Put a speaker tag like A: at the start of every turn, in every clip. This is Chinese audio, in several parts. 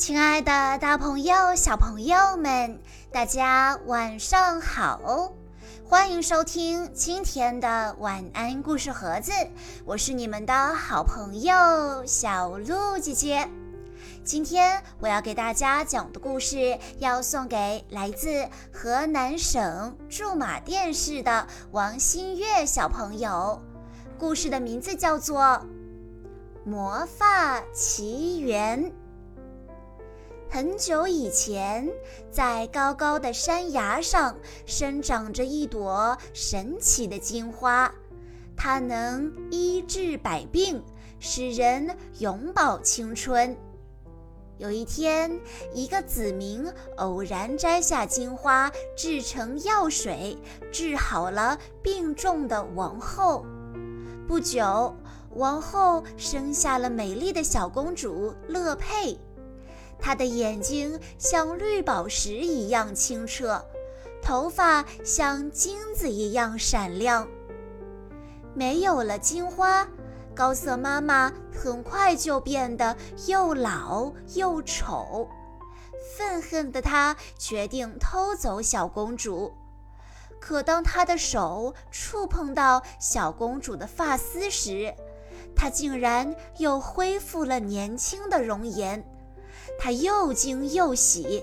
A: 亲爱的，大朋友、小朋友们，大家晚上好！欢迎收听今天的晚安故事盒子，我是你们的好朋友小鹿姐姐。今天我要给大家讲的故事，要送给来自河南省驻马店市的王新月小朋友。故事的名字叫做《魔法奇缘》。很久以前，在高高的山崖上生长着一朵神奇的金花，它能医治百病，使人永葆青春。有一天，一个子民偶然摘下金花，制成药水，治好了病重的王后。不久，王后生下了美丽的小公主乐佩。她的眼睛像绿宝石一样清澈，头发像金子一样闪亮。没有了金花，高瑟妈妈很快就变得又老又丑。愤恨的她决定偷走小公主。可当她的手触碰到小公主的发丝时，她竟然又恢复了年轻的容颜。他又惊又喜，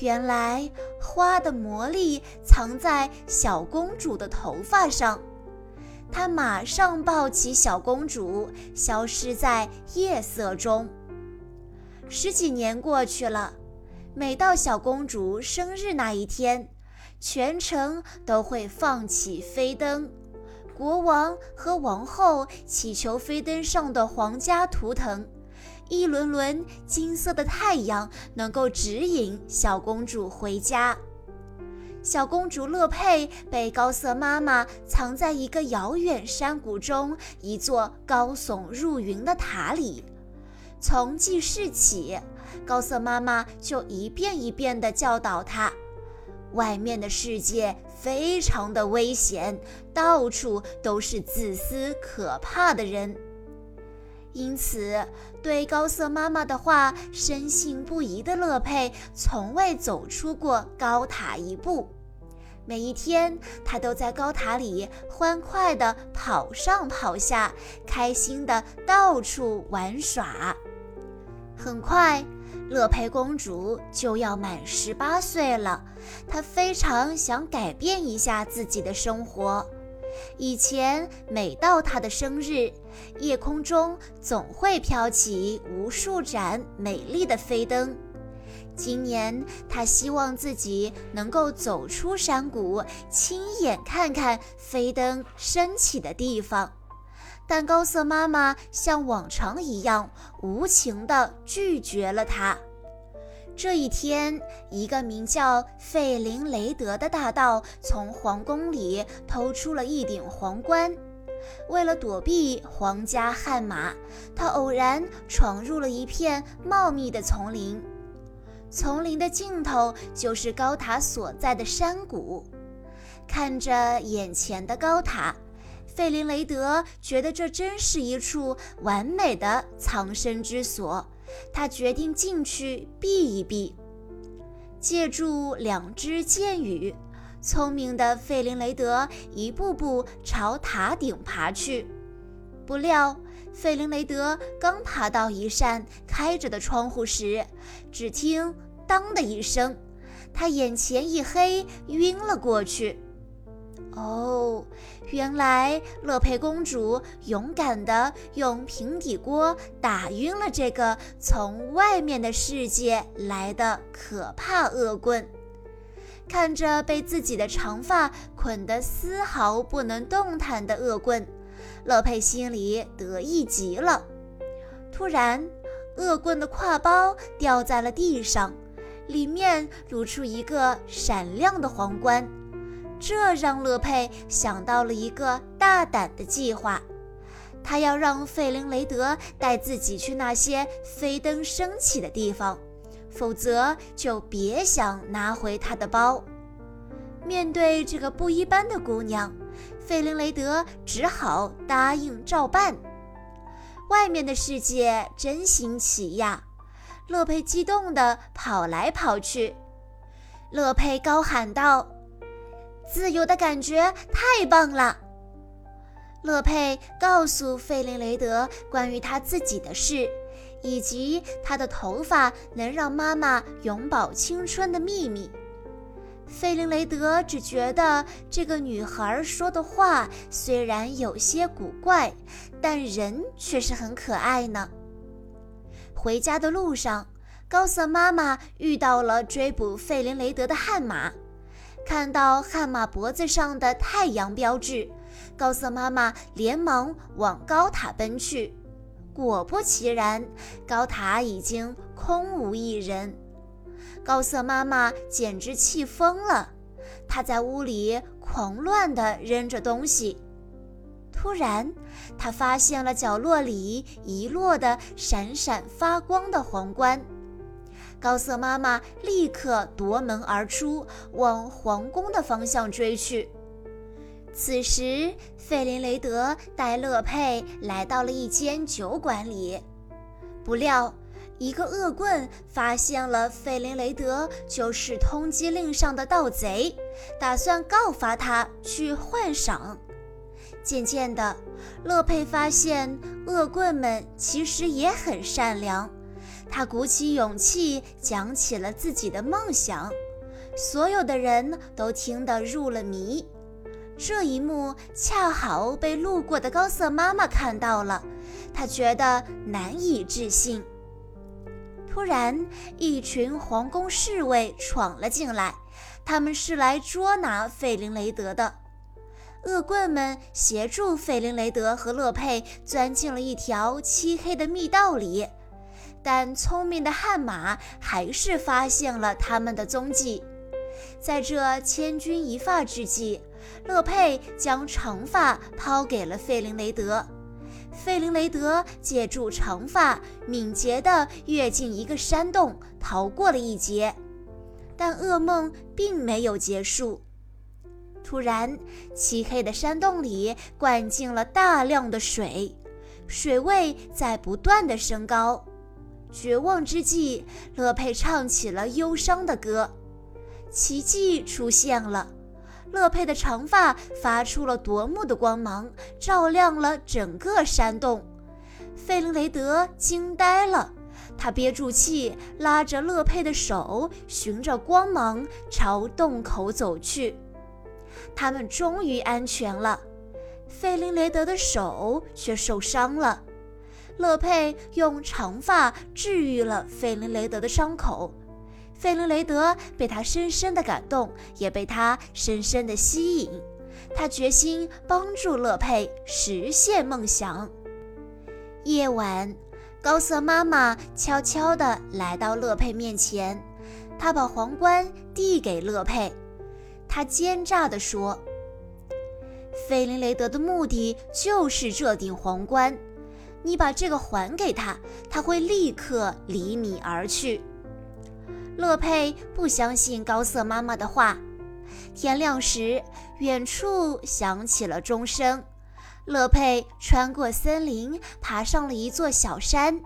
A: 原来花的魔力藏在小公主的头发上。他马上抱起小公主，消失在夜色中。十几年过去了，每到小公主生日那一天，全城都会放起飞灯，国王和王后祈求飞灯上的皇家图腾。一轮轮金色的太阳能够指引小公主回家。小公主乐佩被高瑟妈妈藏在一个遥远山谷中一座高耸入云的塔里。从记事起，高瑟妈妈就一遍一遍地教导她：外面的世界非常的危险，到处都是自私可怕的人。因此，对高瑟妈妈的话深信不疑的乐佩，从未走出过高塔一步。每一天，她都在高塔里欢快地跑上跑下，开心地到处玩耍。很快，乐佩公主就要满十八岁了，她非常想改变一下自己的生活。以前每到她的生日，夜空中总会飘起无数盏美丽的飞灯。今年，他希望自己能够走出山谷，亲眼看看飞灯升起的地方。但高瑟妈妈像往常一样无情地拒绝了他。这一天，一个名叫费林雷德的大盗从皇宫里偷出了一顶皇冠。为了躲避皇家悍马，他偶然闯入了一片茂密的丛林。丛林的尽头就是高塔所在的山谷。看着眼前的高塔，费林雷德觉得这真是一处完美的藏身之所。他决定进去避一避，借助两支箭羽，聪明的费林雷德一步步朝塔顶爬去。不料，费林雷德刚爬到一扇开着的窗户时，只听“当”的一声，他眼前一黑，晕了过去。哦，原来乐佩公主勇敢地用平底锅打晕了这个从外面的世界来的可怕恶棍。看着被自己的长发捆得丝毫不能动弹的恶棍，乐佩心里得意极了。突然，恶棍的挎包掉在了地上，里面露出一个闪亮的皇冠。这让乐佩想到了一个大胆的计划，他要让费林雷德带自己去那些飞灯升起的地方，否则就别想拿回他的包。面对这个不一般的姑娘，费林雷德只好答应照办。外面的世界真新奇呀！乐佩激动地跑来跑去。乐佩高喊道：“自由的感觉太棒了！”乐佩告诉费林雷德关于他自己的事，以及她的头发能让妈妈永葆青春的秘密。费林雷德只觉得这个女孩说的话虽然有些古怪，但人却是很可爱呢。回家的路上，高瑟妈妈遇到了追捕费林雷德的悍马，看到悍马脖子上的太阳标志，高瑟妈妈连忙往高塔奔去。果不其然，高塔已经空无一人。高瑟妈妈简直气疯了，她在屋里狂乱地扔着东西。突然，她发现了角落里遗落的闪闪发光的皇冠。高瑟妈妈立刻夺门而出，往皇宫的方向追去。此时，费林雷德带乐佩来到了一间酒馆里，不料。一个恶棍发现了费林雷德就是通缉令上的盗贼，打算告发他去换赏。渐渐的，乐佩发现恶棍们其实也很善良。他鼓起勇气讲起了自己的梦想，所有的人都听得入了迷。这一幕恰好被路过的高瑟妈妈看到了，她觉得难以置信。突然，一群皇宫侍卫闯了进来，他们是来捉拿费林雷德的。恶棍们协助费林雷德和乐佩钻进了一条漆黑的密道里，但聪明的悍马还是发现了他们的踪迹。在这千钧一发之际，乐佩将长发抛给了费林雷德。费林雷德借助长发，敏捷地跃进一个山洞，逃过了一劫。但噩梦并没有结束。突然，漆黑的山洞里灌进了大量的水，水位在不断的升高。绝望之际，乐佩唱起了忧伤的歌。奇迹出现了。乐佩的长发发出了夺目的光芒，照亮了整个山洞。费林雷德惊呆了，他憋住气，拉着乐佩的手，循着光芒朝洞口走去。他们终于安全了，费林雷德的手却受伤了。乐佩用长发治愈了费林雷德的伤口。费林雷德被他深深的感动，也被他深深的吸引。他决心帮助乐佩实现梦想。夜晚，高瑟妈妈悄悄地来到乐佩面前，她把皇冠递给乐佩。她奸诈地说：“费林雷德的目的就是这顶皇冠，你把这个还给他，他会立刻离你而去。”乐佩不相信高瑟妈妈的话。天亮时，远处响起了钟声。乐佩穿过森林，爬上了一座小山。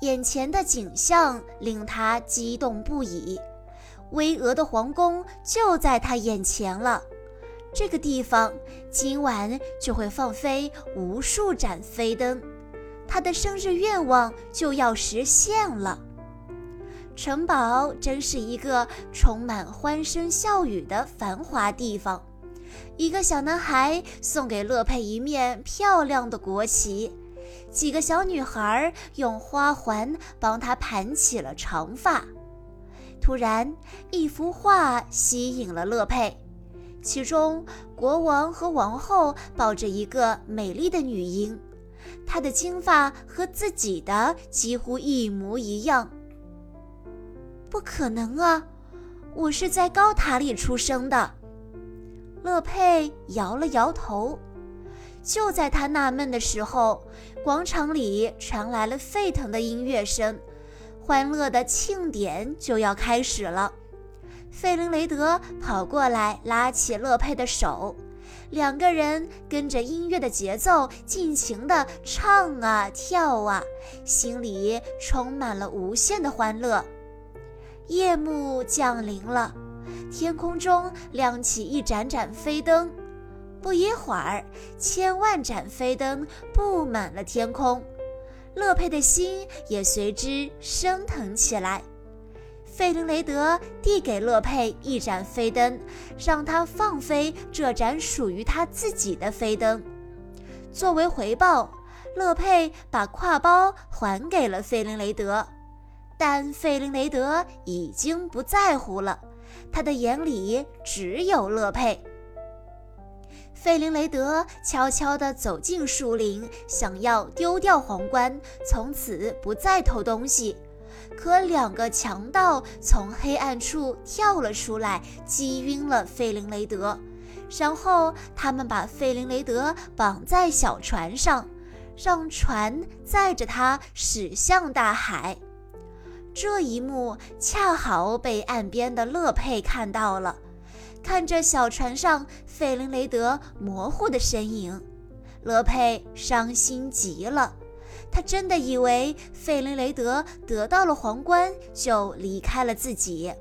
A: 眼前的景象令他激动不已。巍峨的皇宫就在他眼前了。这个地方今晚就会放飞无数盏飞灯。他的生日愿望就要实现了。城堡真是一个充满欢声笑语的繁华地方。一个小男孩送给乐佩一面漂亮的国旗，几个小女孩用花环帮他盘起了长发。突然，一幅画吸引了乐佩，其中国王和王后抱着一个美丽的女婴，她的金发和自己的几乎一模一样。不可能啊！我是在高塔里出生的。乐佩摇了摇头。就在他纳闷的时候，广场里传来了沸腾的音乐声，欢乐的庆典就要开始了。费林雷德跑过来，拉起乐佩的手，两个人跟着音乐的节奏，尽情地唱啊跳啊，心里充满了无限的欢乐。夜幕降临了，天空中亮起一盏盏飞灯，不一会儿，千万盏飞灯布满了天空，乐佩的心也随之升腾起来。费林雷德递给乐佩一盏飞灯，让他放飞这盏属于他自己的飞灯。作为回报，乐佩把挎包还给了费林雷德，但费林雷德已经不在乎了，他的眼里只有乐佩。费林雷德悄悄地走进树林，想要丢掉皇冠，从此不再偷东西。可两个强盗从黑暗处跳了出来，击晕了费林雷德，然后他们把费林雷德绑在小船上，让船载着他驶向大海。这一幕恰好被岸边的乐佩看到了，看着小船上费林雷德模糊的身影，乐佩伤心极了。他真的以为费林雷德得到了皇冠就离开了自己。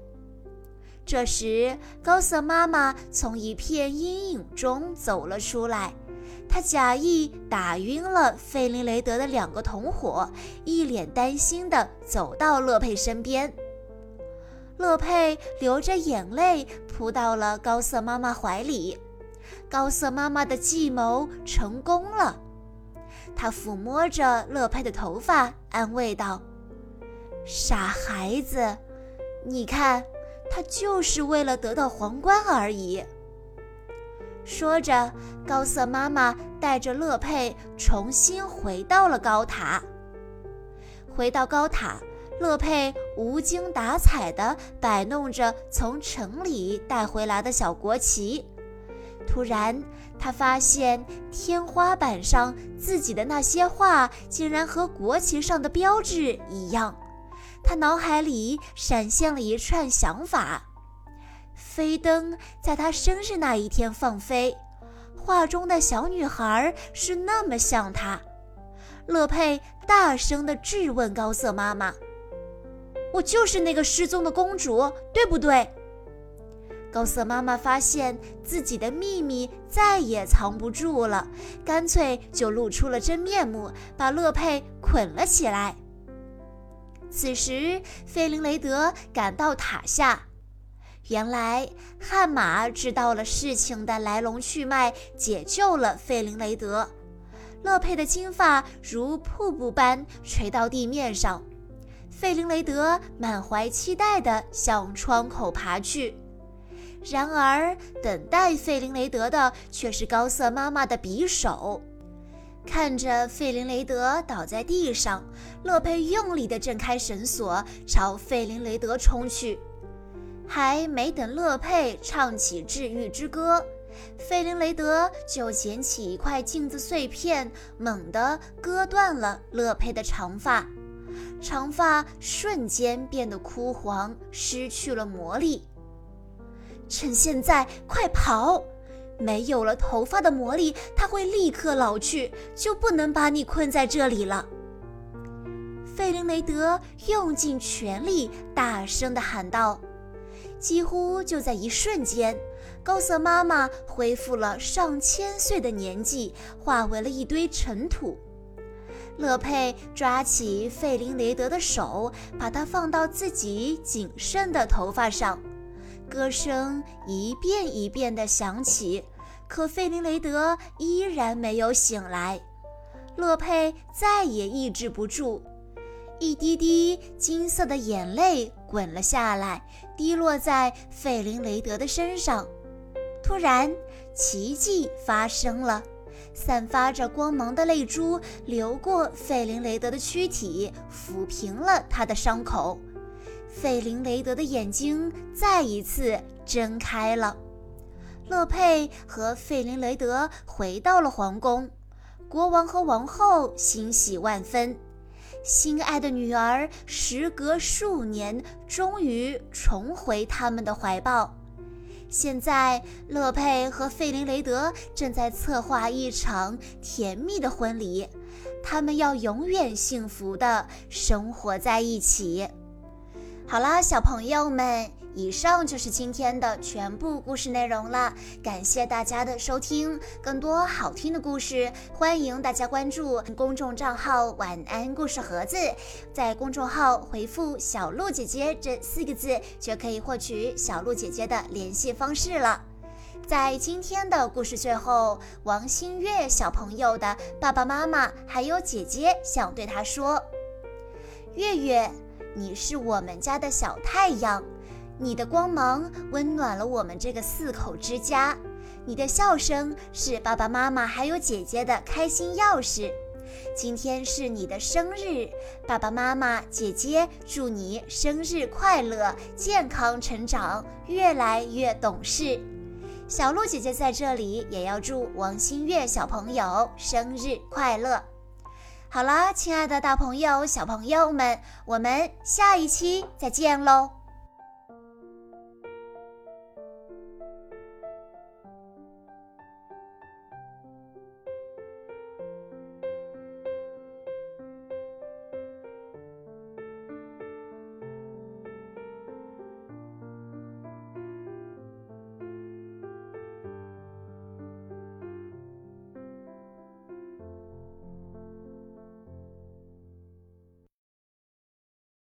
A: 这时，高瑟妈妈从一片阴影中走了出来，他假意打晕了费林雷德的两个同伙，一脸担心地走到乐佩身边。乐佩流着眼泪扑到了高瑟妈妈怀里，高瑟妈妈的计谋成功了。他抚摸着乐佩的头发，安慰道：“傻孩子，你看，他就是为了得到皇冠而已。”说着，高瑟妈妈带着乐佩重新回到了高塔。回到高塔，乐佩无精打采地摆弄着从城里带回来的小国旗。突然，他发现天花板上自己的那些画竟然和国旗上的标志一样。他脑海里闪现了一串想法：飞灯在他生日那一天放飞，画中的小女孩是那么像他。乐佩大声地质问高瑟妈妈：“我就是那个失踪的公主，对不对？”高瑟妈妈发现自己的秘密再也藏不住了，干脆就露出了真面目，把乐佩捆了起来。此时，费林雷德赶到塔下，原来悍马知道了事情的来龙去脉，解救了费林雷德。乐佩的金发如瀑布般垂到地面上，费林雷德满怀期待地向窗口爬去。然而，等待费林雷德的却是高瑟妈妈的匕首。看着费林雷德倒在地上，乐佩用力地挣开绳索，朝费林雷德冲去。还没等乐佩唱起治愈之歌，费林雷德就捡起一块镜子碎片，猛地割断了乐佩的长发，长发瞬间变得枯黄，失去了魔力。趁现在，快跑！没有了头发的魔力，它会立刻老去，就不能把你困在这里了。费林雷德用尽全力，大声地喊道。几乎就在一瞬间，高瑟妈妈恢复了上千岁的年纪，化为了一堆尘土。乐佩抓起费林雷德的手，把它放到自己仅剩的头发上。歌声一遍一遍地响起，可费林雷德依然没有醒来。乐佩再也抑制不住，一滴滴金色的眼泪滚了下来，滴落在费林雷德的身上。突然，奇迹发生了，散发着光芒的泪珠流过费林雷德的躯体，抚平了他的伤口。费林雷德的眼睛再一次睁开了。乐佩和费林雷德回到了皇宫，国王和王后欣喜万分，心爱的女儿时隔数年终于重回他们的怀抱。现在，乐佩和费林雷德正在策划一场甜蜜的婚礼，他们要永远幸福的生活在一起。好啦，小朋友们。以上就是今天的全部故事内容了，感谢大家的收听。更多好听的故事，欢迎大家关注公众账号“晚安故事盒子”。在公众号回复“小鹿姐姐”这四个字，就可以获取小鹿姐姐的联系方式了。在今天的故事最后，王新月小朋友的爸爸妈妈还有姐姐想对他说：“月月，你是我们家的小太阳。”你的光芒温暖了我们这个四口之家，你的笑声是爸爸妈妈还有姐姐的开心钥匙。今天是你的生日，爸爸妈妈、姐姐祝你生日快乐，健康成长，越来越懂事。小鹿姐姐在这里也要祝王新月小朋友生日快乐。好了，亲爱的大朋友、小朋友们，我们下一期再见喽！